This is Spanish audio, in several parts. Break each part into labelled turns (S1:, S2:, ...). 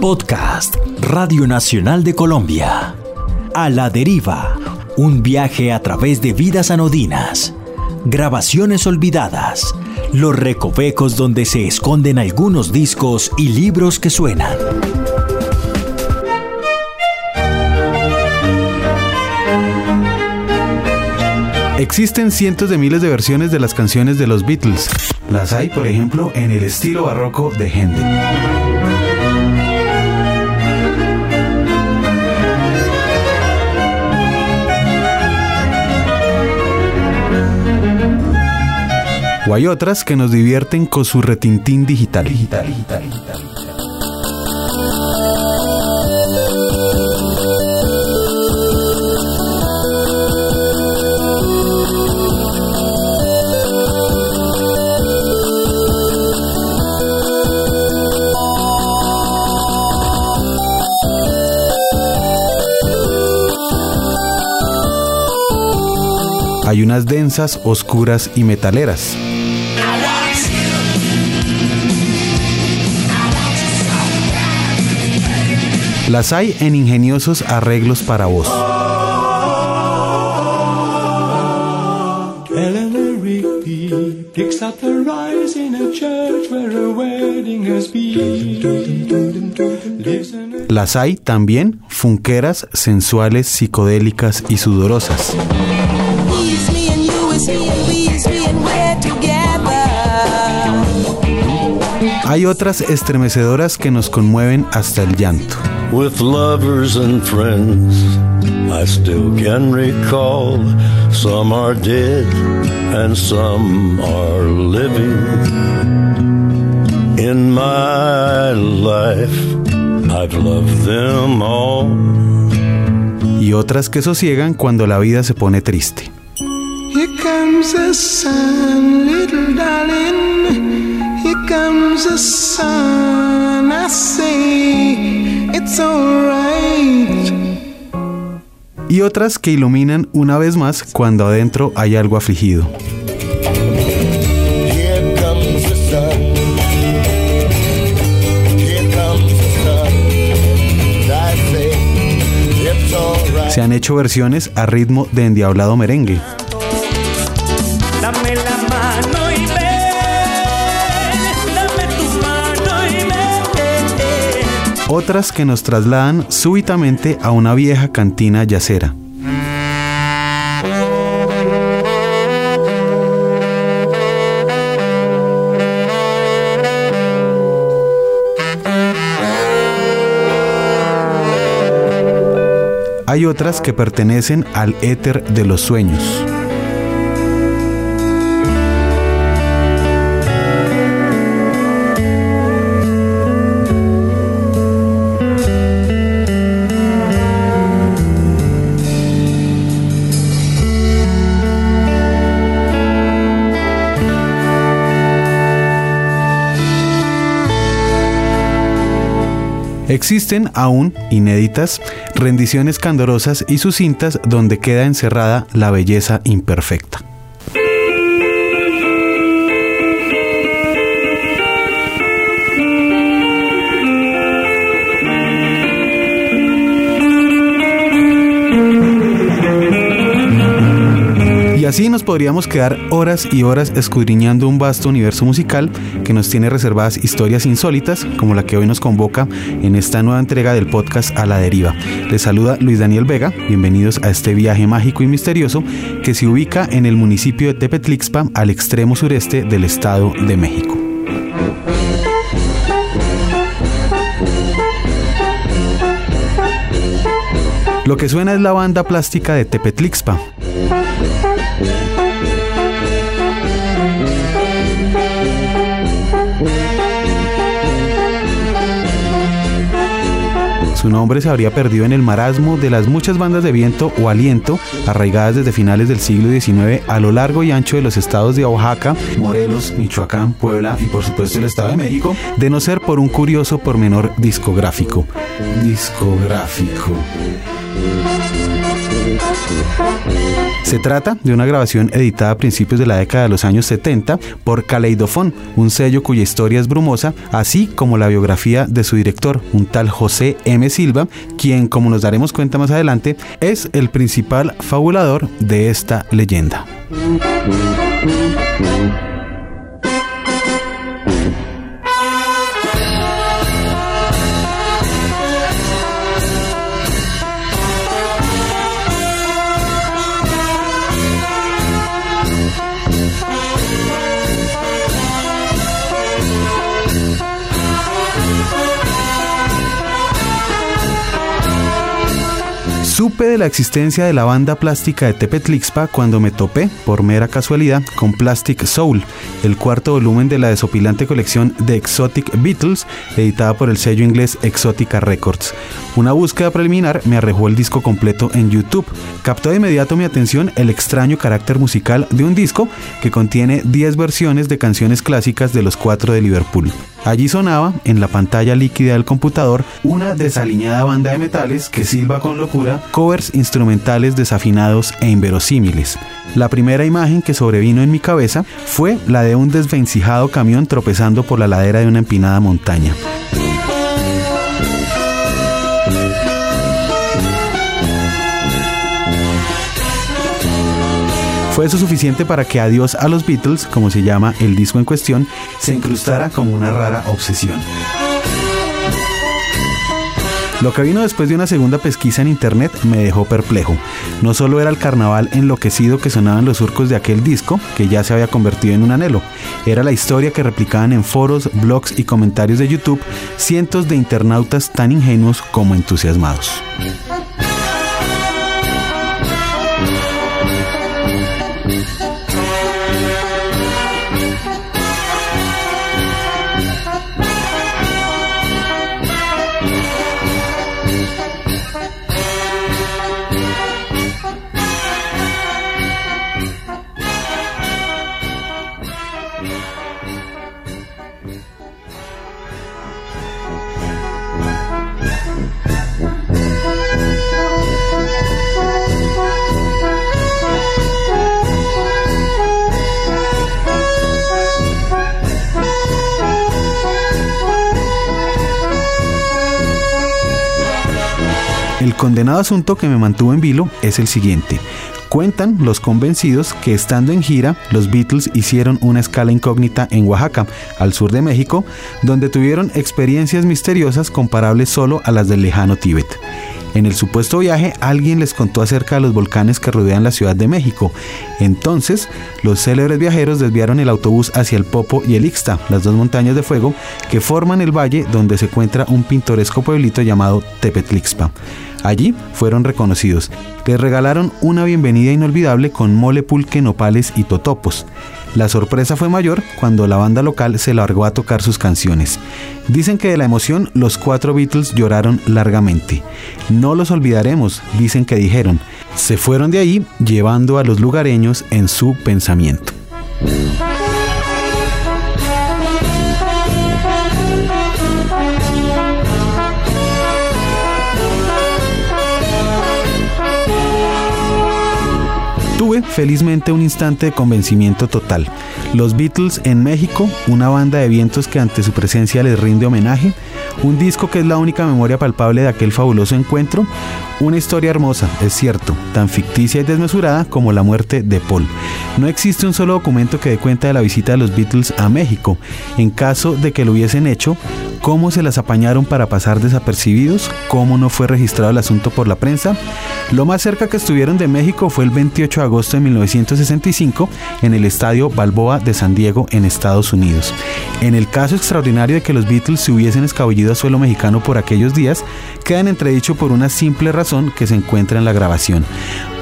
S1: Podcast Radio Nacional de Colombia. A la deriva. Un viaje a través de vidas anodinas. Grabaciones olvidadas. Los recovecos donde se esconden algunos discos y libros que suenan.
S2: Existen cientos de miles de versiones de las canciones de los Beatles. Las hay, por ejemplo, en el estilo barroco de Händel. O hay otras que nos divierten con su retintín digital. digital, hay unas densas, oscuras y metaleras. Las hay en ingeniosos arreglos para voz. Las hay también funqueras, sensuales, psicodélicas y sudorosas. Hay otras estremecedoras que nos conmueven hasta el llanto. With lovers and friends, I still can recall. Some are dead and some are living. In my life, I've loved them all. Y otras que sosiegan cuando la vida se pone triste. Here comes the sun, little darling. Here comes the sun. I say it's alright. Y otras que iluminan una vez más cuando adentro hay algo afligido. Se han hecho versiones a ritmo de endiablado merengue. Otras que nos trasladan súbitamente a una vieja cantina yacera. Hay otras que pertenecen al éter de los sueños. Existen aún inéditas rendiciones candorosas y sus cintas donde queda encerrada la belleza imperfecta. Así nos podríamos quedar horas y horas escudriñando un vasto universo musical que nos tiene reservadas historias insólitas, como la que hoy nos convoca en esta nueva entrega del podcast A la Deriva. Les saluda Luis Daniel Vega, bienvenidos a este viaje mágico y misterioso que se ubica en el municipio de Tepetlixpa, al extremo sureste del Estado de México. Lo que suena es la banda plástica de Tepetlixpa, Yeah. Su nombre se habría perdido en el marasmo de las muchas bandas de viento o aliento arraigadas desde finales del siglo XIX a lo largo y ancho de los estados de Oaxaca, Morelos, Michoacán, Puebla y por supuesto el Estado de México, de no ser por un curioso pormenor discográfico. Discográfico. Se trata de una grabación editada a principios de la década de los años 70 por Caleidofón, un sello cuya historia es brumosa, así como la biografía de su director, un tal José M. Silva, quien, como nos daremos cuenta más adelante, es el principal fabulador de esta leyenda. Supe de la existencia de la banda plástica de Tepetlixpa cuando me topé, por mera casualidad, con Plastic Soul, el cuarto volumen de la desopilante colección de Exotic Beatles, editada por el sello inglés Exotica Records. Una búsqueda preliminar me arrojó el disco completo en YouTube. Captó de inmediato mi atención el extraño carácter musical de un disco que contiene 10 versiones de canciones clásicas de los cuatro de Liverpool. Allí sonaba, en la pantalla líquida del computador, una desaliñada banda de metales que silba con locura covers instrumentales desafinados e inverosímiles. La primera imagen que sobrevino en mi cabeza fue la de un desvencijado camión tropezando por la ladera de una empinada montaña. Fue eso suficiente para que Adiós a los Beatles, como se llama el disco en cuestión, se incrustara como una rara obsesión. Lo que vino después de una segunda pesquisa en internet me dejó perplejo. No solo era el carnaval enloquecido que sonaban los surcos de aquel disco, que ya se había convertido en un anhelo, era la historia que replicaban en foros, blogs y comentarios de YouTube cientos de internautas tan ingenuos como entusiasmados. El condenado asunto que me mantuvo en vilo es el siguiente. Cuentan los convencidos que estando en gira, los Beatles hicieron una escala incógnita en Oaxaca, al sur de México, donde tuvieron experiencias misteriosas comparables solo a las del lejano Tíbet. En el supuesto viaje, alguien les contó acerca de los volcanes que rodean la Ciudad de México. Entonces, los célebres viajeros desviaron el autobús hacia el Popo y el Ixta, las dos montañas de fuego que forman el valle donde se encuentra un pintoresco pueblito llamado Tepetlixpa. Allí fueron reconocidos. Les regalaron una bienvenida inolvidable con mole pulque, nopales y totopos. La sorpresa fue mayor cuando la banda local se largó a tocar sus canciones. Dicen que de la emoción los cuatro Beatles lloraron largamente. No los olvidaremos, dicen que dijeron. Se fueron de ahí llevando a los lugareños en su pensamiento. Felizmente un instante de convencimiento total. Los Beatles en México, una banda de vientos que ante su presencia les rinde homenaje, un disco que es la única memoria palpable de aquel fabuloso encuentro, una historia hermosa, es cierto, tan ficticia y desmesurada como la muerte de Paul. No existe un solo documento que dé cuenta de la visita de los Beatles a México. En caso de que lo hubiesen hecho, cómo se las apañaron para pasar desapercibidos, cómo no fue registrado el asunto por la prensa. Lo más cerca que estuvieron de México fue el 28 de agosto de 1965 en el estadio Balboa de San Diego en Estados Unidos. En el caso extraordinario de que los Beatles se hubiesen escabullido a suelo mexicano por aquellos días, quedan entredicho por una simple razón que se encuentra en la grabación.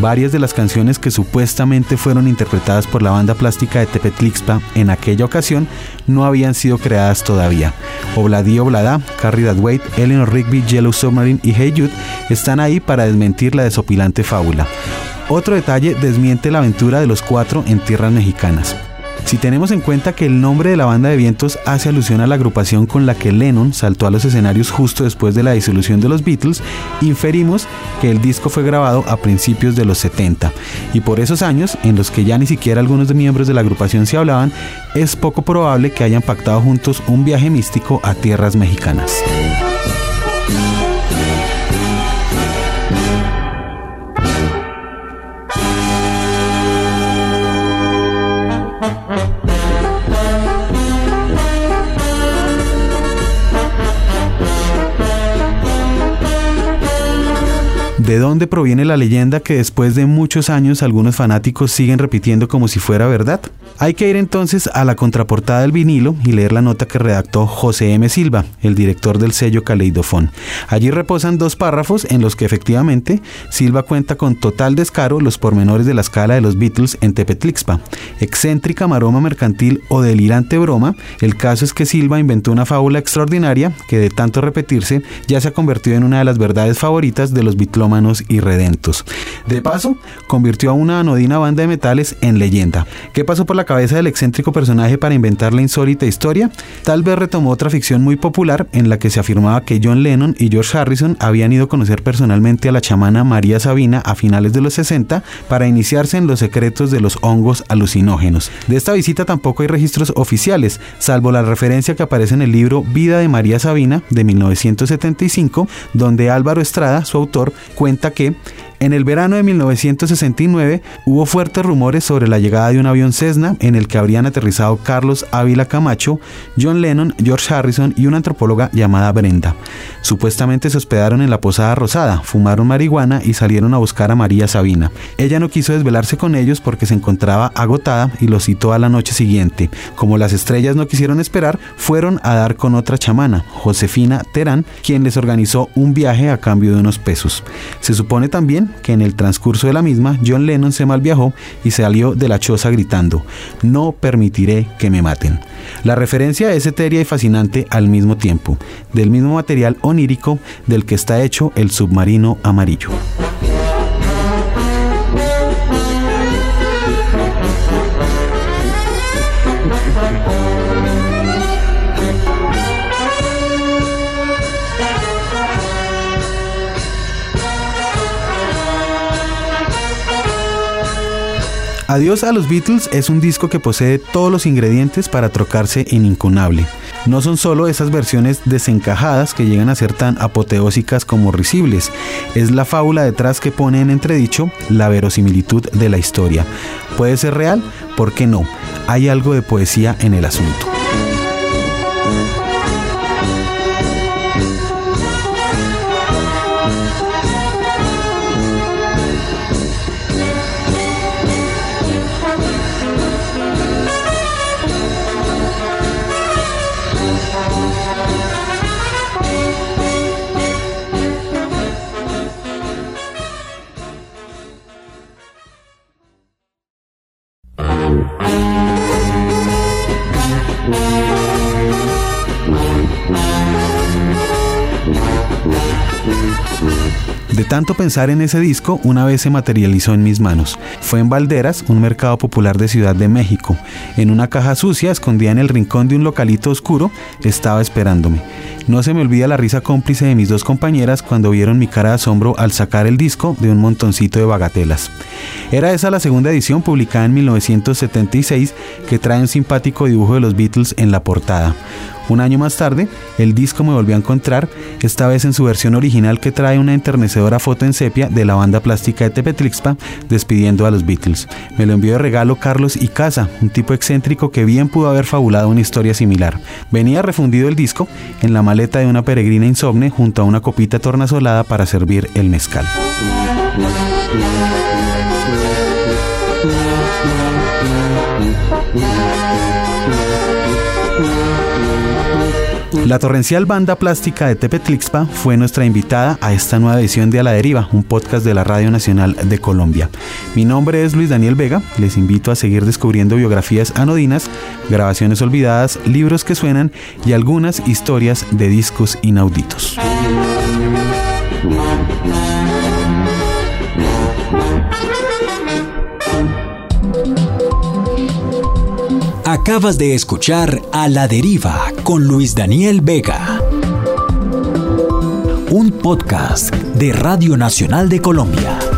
S2: Varias de las canciones que supuestamente fueron interpretadas por la banda plástica de Tepetlixpa en aquella ocasión no habían sido creadas todavía. Obladí Oblada, Carrie That Eleanor Rigby, Yellow Submarine y Hey Jude están ahí para desmentir la desopilante fábula. Otro detalle desmiente la aventura de los cuatro en tierras mexicanas. Si tenemos en cuenta que el nombre de la banda de vientos hace alusión a la agrupación con la que Lennon saltó a los escenarios justo después de la disolución de los Beatles, inferimos que el disco fue grabado a principios de los 70 y por esos años, en los que ya ni siquiera algunos miembros de la agrupación se hablaban, es poco probable que hayan pactado juntos un viaje místico a tierras mexicanas. ¿De dónde proviene la leyenda que después de muchos años algunos fanáticos siguen repitiendo como si fuera verdad? Hay que ir entonces a la contraportada del vinilo y leer la nota que redactó José M. Silva, el director del sello Caleidofón. Allí reposan dos párrafos en los que efectivamente Silva cuenta con total descaro los pormenores de la escala de los Beatles en Tepetlixpa. Excéntrica maroma mercantil o delirante broma, el caso es que Silva inventó una fábula extraordinaria que de tanto repetirse ya se ha convertido en una de las verdades favoritas de los bitlomas y redentos. De paso, convirtió a una anodina banda de metales en leyenda. ¿Qué pasó por la cabeza del excéntrico personaje para inventar la insólita historia? Tal vez retomó otra ficción muy popular en la que se afirmaba que John Lennon y George Harrison habían ido a conocer personalmente a la chamana María Sabina a finales de los 60 para iniciarse en los secretos de los hongos alucinógenos. De esta visita tampoco hay registros oficiales, salvo la referencia que aparece en el libro Vida de María Sabina de 1975, donde Álvaro Estrada, su autor, cuenta que en el verano de 1969 hubo fuertes rumores sobre la llegada de un avión Cessna en el que habrían aterrizado Carlos Ávila Camacho, John Lennon, George Harrison y una antropóloga llamada Brenda. Supuestamente se hospedaron en la Posada Rosada, fumaron marihuana y salieron a buscar a María Sabina. Ella no quiso desvelarse con ellos porque se encontraba agotada y los citó a la noche siguiente. Como las estrellas no quisieron esperar, fueron a dar con otra chamana, Josefina Terán, quien les organizó un viaje a cambio de unos pesos. Se supone también que en el transcurso de la misma John Lennon se malviajó y salió de la choza gritando, no permitiré que me maten. La referencia es etérea y fascinante al mismo tiempo, del mismo material onírico del que está hecho el submarino amarillo. Adiós a los Beatles es un disco que posee todos los ingredientes para trocarse en incunable. No son solo esas versiones desencajadas que llegan a ser tan apoteósicas como risibles, es la fábula detrás que pone en entredicho la verosimilitud de la historia. ¿Puede ser real? ¿Por qué no? Hay algo de poesía en el asunto. Tanto pensar en ese disco, una vez se materializó en mis manos. Fue en Valderas, un mercado popular de Ciudad de México. En una caja sucia, escondida en el rincón de un localito oscuro, estaba esperándome. No se me olvida la risa cómplice de mis dos compañeras cuando vieron mi cara de asombro al sacar el disco de un montoncito de bagatelas. Era esa la segunda edición publicada en 1976 que trae un simpático dibujo de los Beatles en la portada. Un año más tarde, el disco me volvió a encontrar, esta vez en su versión original que trae una enternecedora foto en sepia de la banda plástica de Tepetrixpa despidiendo a los Beatles. Me lo envió de regalo Carlos Icaza, un tipo excéntrico que bien pudo haber fabulado una historia similar. Venía refundido el disco en la maleta de una peregrina insomne junto a una copita tornasolada para servir el mezcal. La torrencial banda plástica de Tepetlixpa fue nuestra invitada a esta nueva edición de A la Deriva, un podcast de la Radio Nacional de Colombia. Mi nombre es Luis Daniel Vega, les invito a seguir descubriendo biografías anodinas, grabaciones olvidadas, libros que suenan y algunas historias de discos inauditos.
S1: Acabas de escuchar A la Deriva con Luis Daniel Vega. Un podcast de Radio Nacional de Colombia.